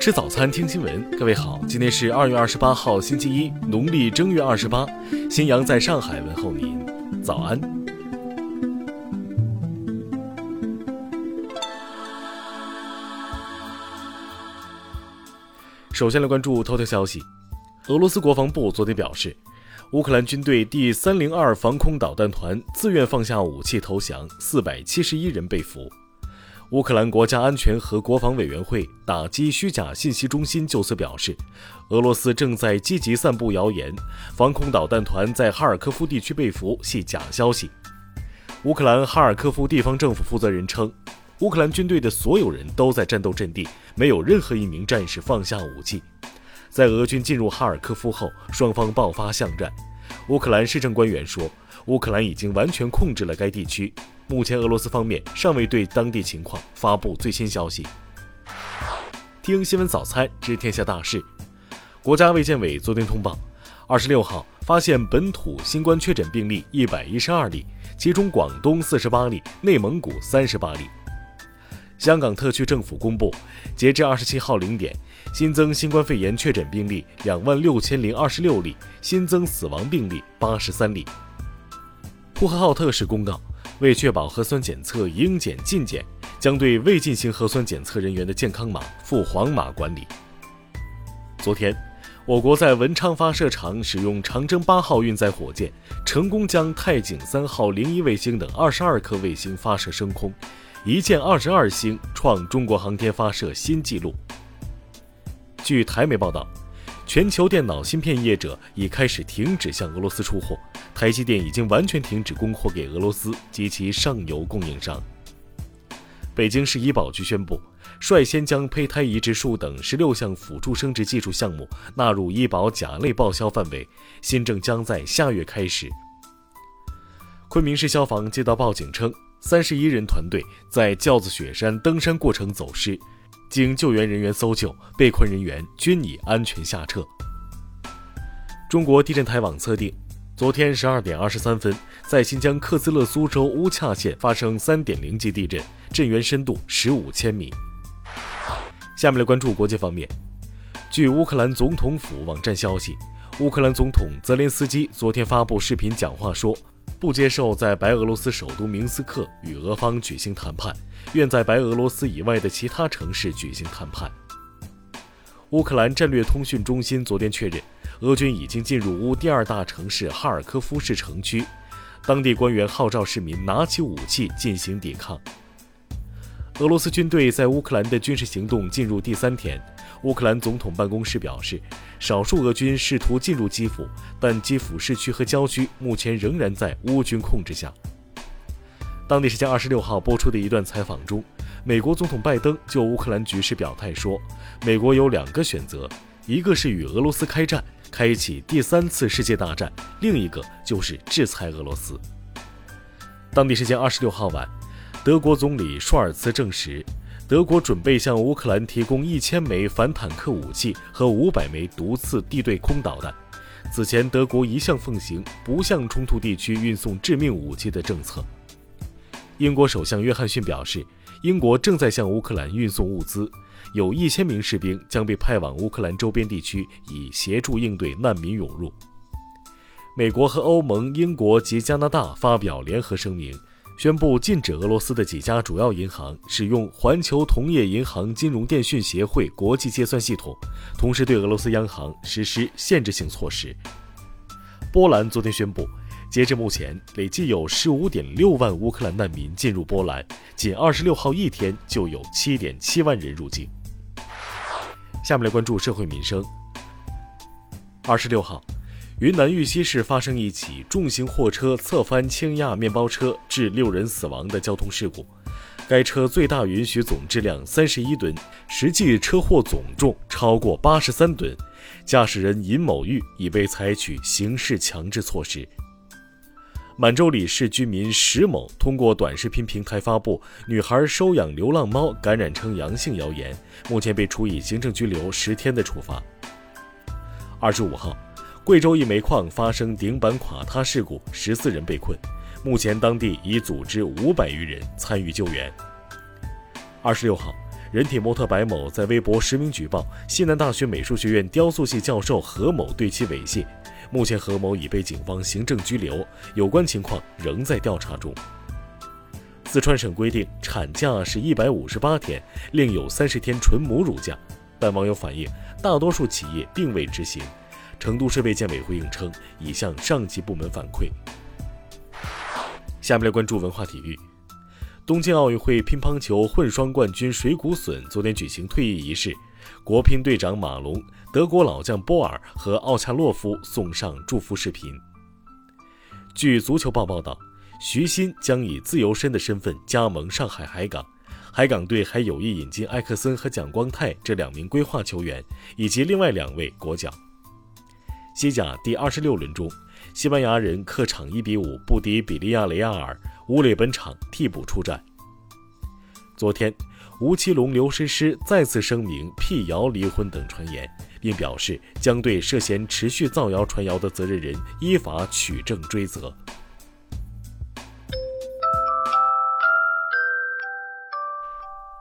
吃早餐，听新闻。各位好，今天是二月二十八号，星期一，农历正月二十八。新阳在上海问候您，早安。首先来关注头条消息，俄罗斯国防部昨天表示，乌克兰军队第三零二防空导弹团自愿放下武器投降，四百七十一人被俘。乌克兰国家安全和国防委员会打击虚假信息中心就此表示，俄罗斯正在积极散布谣言，防空导弹团在哈尔科夫地区被俘系假消息。乌克兰哈尔科夫地方政府负责人称，乌克兰军队的所有人都在战斗阵地，没有任何一名战士放下武器。在俄军进入哈尔科夫后，双方爆发巷战。乌克兰市政官员说，乌克兰已经完全控制了该地区。目前，俄罗斯方面尚未对当地情况发布最新消息。听新闻早餐知天下大事。国家卫健委昨天通报，二十六号发现本土新冠确诊病例一百一十二例，其中广东四十八例，内蒙古三十八例。香港特区政府公布，截至二十七号零点，新增新冠肺炎确诊病例两万六千零二十六例，新增死亡病例八十三例。呼和浩特市公告。为确保核酸检测应检尽检，将对未进行核酸检测人员的健康码赴黄码管理。昨天，我国在文昌发射场使用长征八号运载火箭，成功将太井三号零一卫星等二十二颗卫星发射升空，一箭二十二星，创中国航天发射新纪录。据台媒报道。全球电脑芯片业者已开始停止向俄罗斯出货，台积电已经完全停止供货给俄罗斯及其上游供应商。北京市医保局宣布，率先将胚胎移植术等十六项辅助生殖技术项目纳入医保甲类报销范围，新政将在下月开始。昆明市消防接到报警称，三十一人团队在轿子雪山登山过程走失。经救援人员搜救，被困人员均已安全下撤。中国地震台网测定，昨天十二点二十三分，在新疆克孜勒苏州乌恰县发生三点零级地震，震源深度十五千米。下面来关注国际方面。据乌克兰总统府网站消息，乌克兰总统泽连斯基昨天发布视频讲话说。不接受在白俄罗斯首都明斯克与俄方举行谈判，愿在白俄罗斯以外的其他城市举行谈判。乌克兰战略通讯中心昨天确认，俄军已经进入乌第二大城市哈尔科夫市城区，当地官员号召市民拿起武器进行抵抗。俄罗斯军队在乌克兰的军事行动进入第三天。乌克兰总统办公室表示，少数俄军试图进入基辅，但基辅市区和郊区目前仍然在乌军控制下。当地时间二十六号播出的一段采访中，美国总统拜登就乌克兰局势表态说：“美国有两个选择，一个是与俄罗斯开战，开启第三次世界大战；另一个就是制裁俄罗斯。”当地时间二十六号晚，德国总理舒尔茨证实。德国准备向乌克兰提供一千枚反坦克武器和五百枚毒刺地对空导弹。此前，德国一向奉行不向冲突地区运送致命武器的政策。英国首相约翰逊表示，英国正在向乌克兰运送物资，有一千名士兵将被派往乌克兰周边地区，以协助应对难民涌入。美国和欧盟、英国及加拿大发表联合声明。宣布禁止俄罗斯的几家主要银行使用环球同业银行金融电讯协会国际结算系统，同时对俄罗斯央行实施限制性措施。波兰昨天宣布，截至目前，累计有十五点六万乌克兰难民进入波兰，仅二十六号一天就有七点七万人入境。下面来关注社会民生。二十六号。云南玉溪市发生一起重型货车侧翻轻压面包车，致六人死亡的交通事故。该车最大允许总质量三十一吨，实际车祸总重超过八十三吨。驾驶人尹某玉已被采取刑事强制措施。满洲里市居民石某通过短视频平台发布女孩收养流浪猫感染呈阳性谣言，目前被处以行政拘留十天的处罚。二十五号。贵州一煤矿发生顶板垮塌事故，十四人被困。目前当地已组织五百余人参与救援。二十六号，人体模特白某在微博实名举报西南大学美术学院雕塑系教授何某对其猥亵，目前何某已被警方行政拘留，有关情况仍在调查中。四川省规定产假是一百五十八天，另有三十天纯母乳假，但网友反映大多数企业并未执行。成都市卫健委回应称，已向上级部门反馈。下面来关注文化体育。东京奥运会乒乓球混双冠军水谷隼昨天举行退役仪式，国乒队长马龙、德国老将波尔和奥恰洛夫送上祝福视频。据足球报报道，徐新将以自由身的身份加盟上海海港，海港队还有意引进埃克森和蒋光太这两名规划球员，以及另外两位国脚。西甲第二十六轮中，西班牙人客场一比五不敌比利亚雷亚尔。吴磊本场替补出战。昨天，吴奇隆刘诗诗再次声明辟谣离婚等传言，并表示将对涉嫌持续造谣传谣的责任人依法取证追责。